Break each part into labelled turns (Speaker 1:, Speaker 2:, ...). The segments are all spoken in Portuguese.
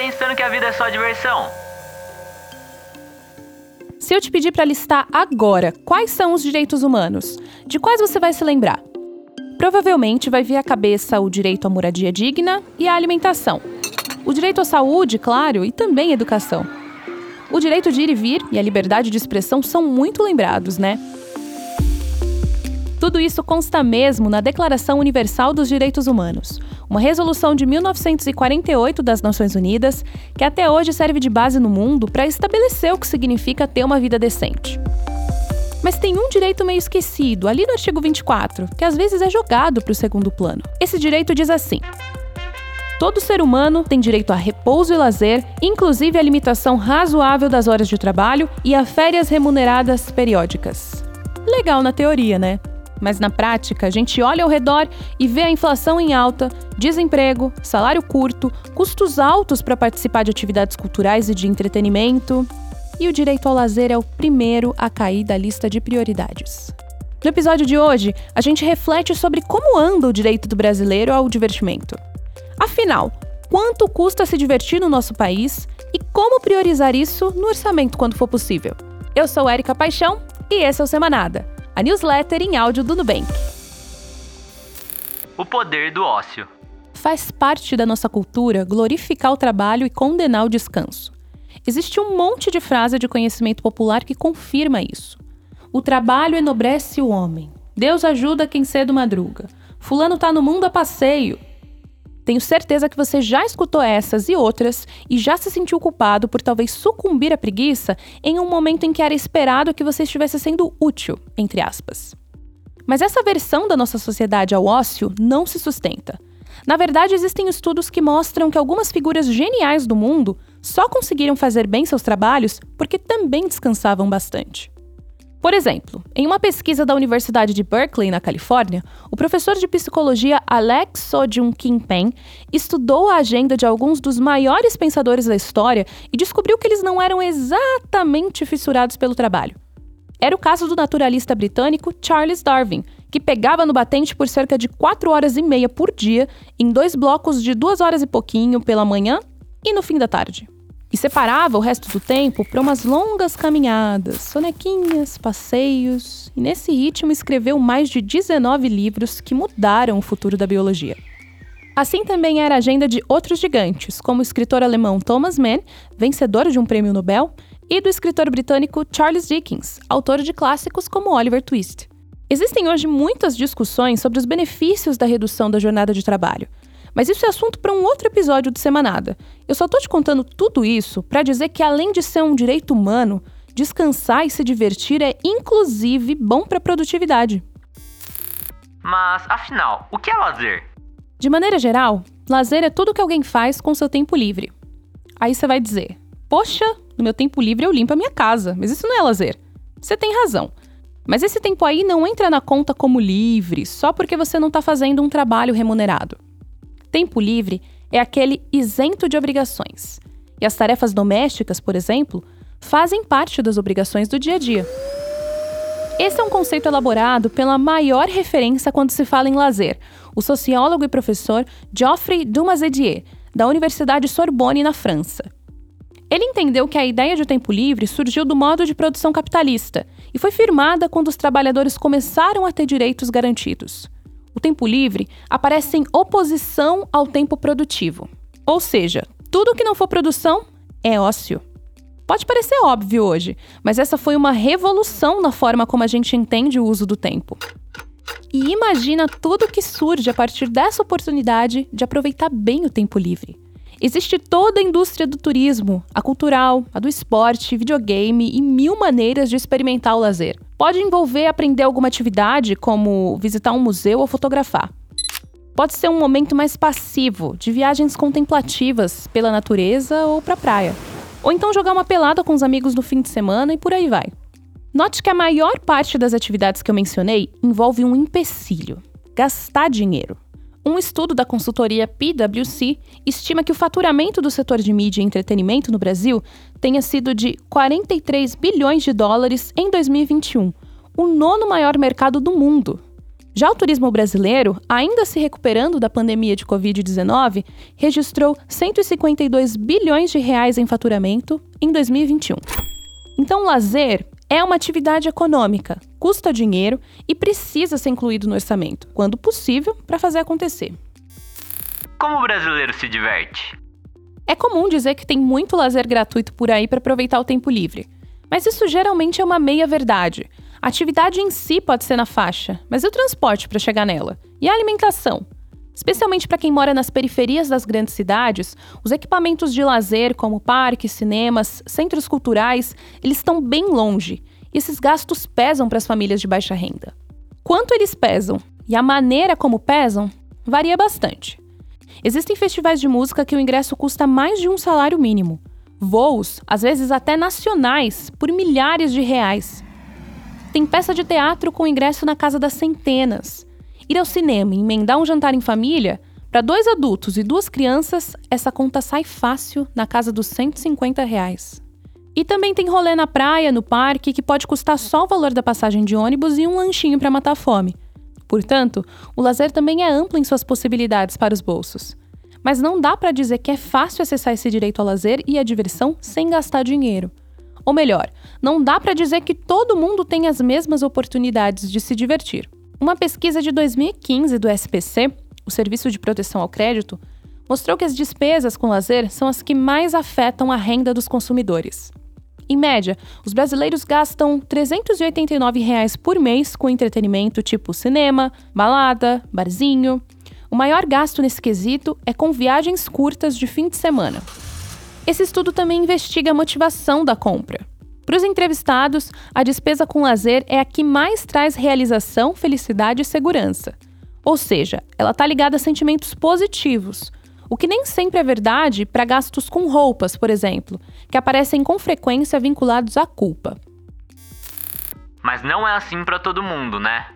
Speaker 1: pensando que a vida é só diversão?
Speaker 2: Se eu te pedir para listar agora quais são os direitos humanos, de quais você vai se lembrar? Provavelmente vai vir à cabeça o direito à moradia digna e à alimentação. O direito à saúde, claro, e também à educação. O direito de ir e vir e a liberdade de expressão são muito lembrados, né? Tudo isso consta mesmo na Declaração Universal dos Direitos Humanos, uma resolução de 1948 das Nações Unidas que até hoje serve de base no mundo para estabelecer o que significa ter uma vida decente. Mas tem um direito meio esquecido, ali no artigo 24, que às vezes é jogado para o segundo plano. Esse direito diz assim: Todo ser humano tem direito a repouso e lazer, inclusive a limitação razoável das horas de trabalho e a férias remuneradas periódicas. Legal na teoria, né? Mas na prática, a gente olha ao redor e vê a inflação em alta, desemprego, salário curto, custos altos para participar de atividades culturais e de entretenimento. E o direito ao lazer é o primeiro a cair da lista de prioridades. No episódio de hoje, a gente reflete sobre como anda o direito do brasileiro ao divertimento. Afinal, quanto custa se divertir no nosso país e como priorizar isso no orçamento quando for possível? Eu sou Érica Paixão e esse é o Semanada a newsletter em áudio do Nubank.
Speaker 1: O poder do ócio.
Speaker 2: Faz parte da nossa cultura glorificar o trabalho e condenar o descanso. Existe um monte de frase de conhecimento popular que confirma isso. O trabalho enobrece o homem. Deus ajuda quem cedo madruga. Fulano tá no mundo a passeio. Tenho certeza que você já escutou essas e outras e já se sentiu culpado por talvez sucumbir à preguiça em um momento em que era esperado que você estivesse sendo útil, entre aspas. Mas essa versão da nossa sociedade ao ócio não se sustenta. Na verdade, existem estudos que mostram que algumas figuras geniais do mundo só conseguiram fazer bem seus trabalhos porque também descansavam bastante. Por exemplo, em uma pesquisa da Universidade de Berkeley, na Califórnia, o professor de psicologia Alex Sojun Kim-pen estudou a agenda de alguns dos maiores pensadores da história e descobriu que eles não eram exatamente fissurados pelo trabalho. Era o caso do naturalista britânico Charles Darwin, que pegava no batente por cerca de 4 horas e meia por dia, em dois blocos de 2 horas e pouquinho pela manhã e no fim da tarde e separava o resto do tempo para umas longas caminhadas, sonequinhas, passeios, e nesse ritmo escreveu mais de 19 livros que mudaram o futuro da biologia. Assim também era a agenda de outros gigantes, como o escritor alemão Thomas Mann, vencedor de um prêmio Nobel, e do escritor britânico Charles Dickens, autor de clássicos como Oliver Twist. Existem hoje muitas discussões sobre os benefícios da redução da jornada de trabalho, mas isso é assunto para um outro episódio do Semanada. Eu só tô te contando tudo isso para dizer que além de ser um direito humano, descansar e se divertir é inclusive bom para a produtividade.
Speaker 1: Mas afinal, o que é lazer?
Speaker 2: De maneira geral, lazer é tudo que alguém faz com seu tempo livre. Aí você vai dizer: "Poxa, no meu tempo livre eu limpo a minha casa, mas isso não é lazer". Você tem razão. Mas esse tempo aí não entra na conta como livre só porque você não está fazendo um trabalho remunerado. Tempo livre é aquele isento de obrigações. E as tarefas domésticas, por exemplo, fazem parte das obrigações do dia a dia. Esse é um conceito elaborado pela maior referência quando se fala em lazer, o sociólogo e professor Geoffrey Dumazedier, da Universidade Sorbonne, na França. Ele entendeu que a ideia de tempo livre surgiu do modo de produção capitalista e foi firmada quando os trabalhadores começaram a ter direitos garantidos. O tempo livre aparece em oposição ao tempo produtivo. Ou seja, tudo que não for produção é ócio. Pode parecer óbvio hoje, mas essa foi uma revolução na forma como a gente entende o uso do tempo. E imagina tudo que surge a partir dessa oportunidade de aproveitar bem o tempo livre. Existe toda a indústria do turismo, a cultural, a do esporte, videogame e mil maneiras de experimentar o lazer. Pode envolver aprender alguma atividade, como visitar um museu ou fotografar. Pode ser um momento mais passivo, de viagens contemplativas pela natureza ou para a praia. Ou então jogar uma pelada com os amigos no fim de semana e por aí vai. Note que a maior parte das atividades que eu mencionei envolve um empecilho: gastar dinheiro. Um estudo da consultoria PwC estima que o faturamento do setor de mídia e entretenimento no Brasil tenha sido de 43 bilhões de dólares em 2021, o nono maior mercado do mundo. Já o turismo brasileiro, ainda se recuperando da pandemia de Covid-19, registrou 152 bilhões de reais em faturamento em 2021. Então, lazer é uma atividade econômica, custa dinheiro e precisa ser incluído no orçamento, quando possível, para fazer acontecer.
Speaker 1: Como o brasileiro se diverte?
Speaker 2: É comum dizer que tem muito lazer gratuito por aí para aproveitar o tempo livre. Mas isso geralmente é uma meia-verdade. A atividade em si pode ser na faixa, mas e o transporte para chegar nela? E a alimentação? Especialmente para quem mora nas periferias das grandes cidades, os equipamentos de lazer, como parques, cinemas, centros culturais, eles estão bem longe. E esses gastos pesam para as famílias de baixa renda. Quanto eles pesam e a maneira como pesam varia bastante. Existem festivais de música que o ingresso custa mais de um salário mínimo. Voos, às vezes até nacionais, por milhares de reais. Tem peça de teatro com ingresso na casa das centenas. Ir ao cinema e emendar um jantar em família, para dois adultos e duas crianças, essa conta sai fácil na casa dos 150 reais. E também tem rolê na praia, no parque, que pode custar só o valor da passagem de ônibus e um lanchinho para matar a fome. Portanto, o lazer também é amplo em suas possibilidades para os bolsos. Mas não dá para dizer que é fácil acessar esse direito ao lazer e à diversão sem gastar dinheiro. Ou melhor, não dá para dizer que todo mundo tem as mesmas oportunidades de se divertir. Uma pesquisa de 2015 do SPC, o Serviço de Proteção ao Crédito, mostrou que as despesas com lazer são as que mais afetam a renda dos consumidores. Em média, os brasileiros gastam 389 reais por mês com entretenimento tipo cinema, balada, barzinho. O maior gasto nesse quesito é com viagens curtas de fim de semana. Esse estudo também investiga a motivação da compra. Para os entrevistados, a despesa com lazer é a que mais traz realização, felicidade e segurança. Ou seja, ela está ligada a sentimentos positivos, o que nem sempre é verdade para gastos com roupas, por exemplo, que aparecem com frequência vinculados à culpa.
Speaker 1: Mas não é assim para todo mundo, né?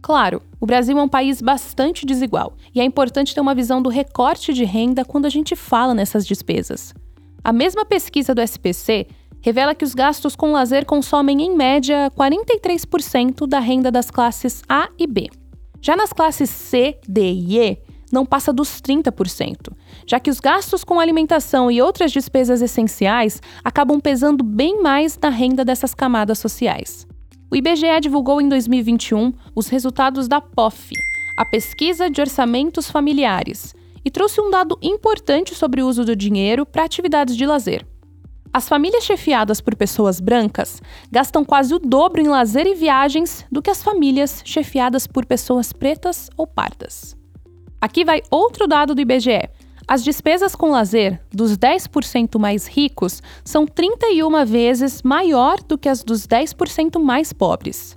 Speaker 2: Claro, o Brasil é um país bastante desigual e é importante ter uma visão do recorte de renda quando a gente fala nessas despesas. A mesma pesquisa do SPC revela que os gastos com lazer consomem, em média, 43% da renda das classes A e B. Já nas classes C, D e E, não passa dos 30%, já que os gastos com alimentação e outras despesas essenciais acabam pesando bem mais na renda dessas camadas sociais. O IBGE divulgou em 2021 os resultados da POF, a Pesquisa de Orçamentos Familiares, e trouxe um dado importante sobre o uso do dinheiro para atividades de lazer. As famílias chefiadas por pessoas brancas gastam quase o dobro em lazer e viagens do que as famílias chefiadas por pessoas pretas ou pardas. Aqui vai outro dado do IBGE. As despesas com lazer dos 10% mais ricos são 31 vezes maior do que as dos 10% mais pobres.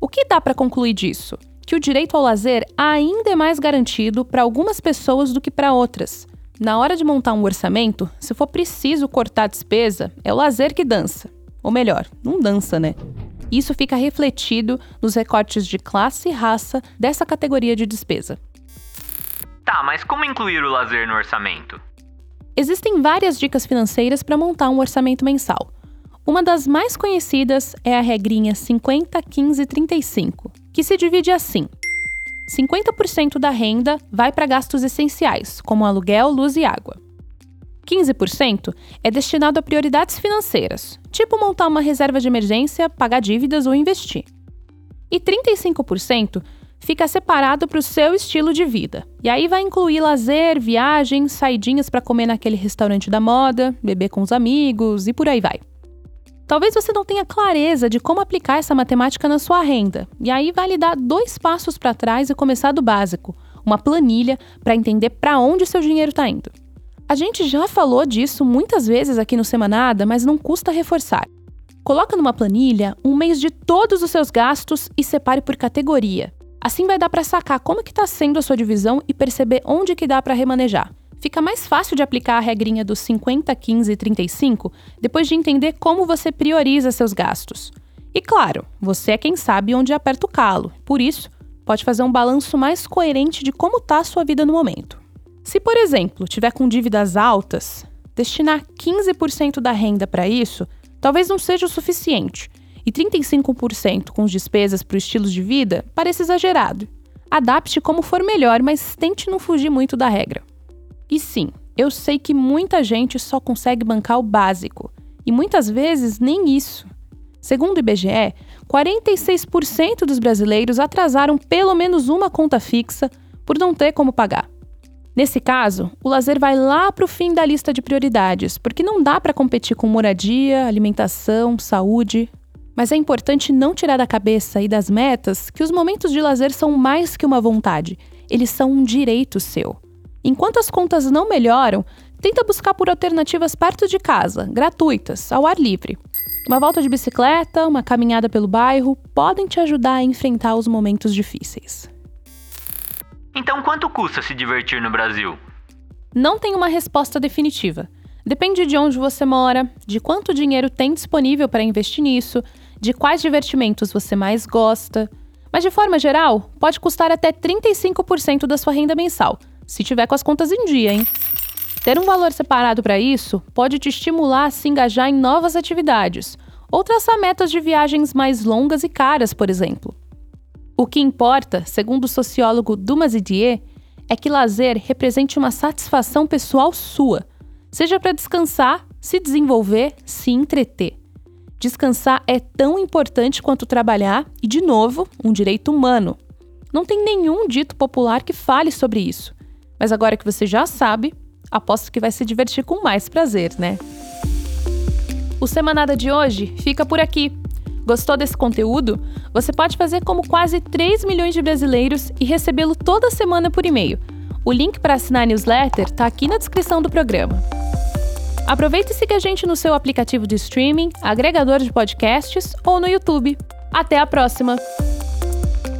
Speaker 2: O que dá para concluir disso? que o direito ao lazer ainda é mais garantido para algumas pessoas do que para outras. Na hora de montar um orçamento, se for preciso cortar a despesa, é o lazer que dança. Ou melhor, não dança, né? Isso fica refletido nos recortes de classe e raça dessa categoria de despesa.
Speaker 1: Tá, mas como incluir o lazer no orçamento?
Speaker 2: Existem várias dicas financeiras para montar um orçamento mensal. Uma das mais conhecidas é a regrinha 50, 15, 35, que se divide assim: 50% da renda vai para gastos essenciais, como aluguel, luz e água. 15% é destinado a prioridades financeiras, tipo montar uma reserva de emergência, pagar dívidas ou investir. E 35% fica separado para o seu estilo de vida. E aí vai incluir lazer, viagens, saidinhas para comer naquele restaurante da moda, beber com os amigos e por aí vai. Talvez você não tenha clareza de como aplicar essa matemática na sua renda, e aí vale dar dois passos para trás e começar do básico, uma planilha para entender para onde seu dinheiro está indo. A gente já falou disso muitas vezes aqui no Semanada, mas não custa reforçar. Coloca numa planilha um mês de todos os seus gastos e separe por categoria. Assim vai dar para sacar como que está sendo a sua divisão e perceber onde que dá para remanejar fica mais fácil de aplicar a regrinha dos 50, 15 e 35 depois de entender como você prioriza seus gastos. E claro, você é quem sabe onde aperta o calo, por isso, pode fazer um balanço mais coerente de como está a sua vida no momento. Se, por exemplo, tiver com dívidas altas, destinar 15% da renda para isso talvez não seja o suficiente, e 35% com despesas para o estilo de vida parece exagerado. Adapte como for melhor, mas tente não fugir muito da regra. E sim, eu sei que muita gente só consegue bancar o básico, e muitas vezes nem isso. Segundo o IBGE, 46% dos brasileiros atrasaram pelo menos uma conta fixa por não ter como pagar. Nesse caso, o lazer vai lá para o fim da lista de prioridades, porque não dá para competir com moradia, alimentação, saúde. Mas é importante não tirar da cabeça e das metas que os momentos de lazer são mais que uma vontade, eles são um direito seu. Enquanto as contas não melhoram, tenta buscar por alternativas perto de casa, gratuitas, ao ar livre. Uma volta de bicicleta, uma caminhada pelo bairro podem te ajudar a enfrentar os momentos difíceis.
Speaker 1: Então, quanto custa se divertir no Brasil?
Speaker 2: Não tem uma resposta definitiva. Depende de onde você mora, de quanto dinheiro tem disponível para investir nisso, de quais divertimentos você mais gosta. Mas de forma geral, pode custar até 35% da sua renda mensal, se tiver com as contas em dia, hein? Ter um valor separado para isso pode te estimular a se engajar em novas atividades ou traçar metas de viagens mais longas e caras, por exemplo. O que importa, segundo o sociólogo Dumas Didier, é que lazer represente uma satisfação pessoal sua, seja para descansar, se desenvolver, se entreter. Descansar é tão importante quanto trabalhar e, de novo, um direito humano. Não tem nenhum dito popular que fale sobre isso. Mas agora que você já sabe, aposto que vai se divertir com mais prazer, né? O Semanada de hoje fica por aqui. Gostou desse conteúdo? Você pode fazer como quase 3 milhões de brasileiros e recebê-lo toda semana por e-mail. O link para assinar a newsletter está aqui na descrição do programa. Aproveite e siga a gente no seu aplicativo de streaming, agregador de podcasts ou no YouTube. Até a próxima!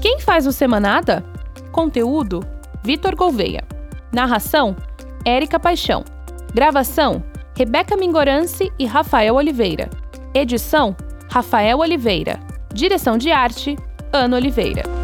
Speaker 2: Quem faz o Semanada? Conteúdo: Vitor Gouveia. Narração: Érica Paixão. Gravação: Rebeca Mingorance e Rafael Oliveira. Edição: Rafael Oliveira. Direção de arte: Ana Oliveira.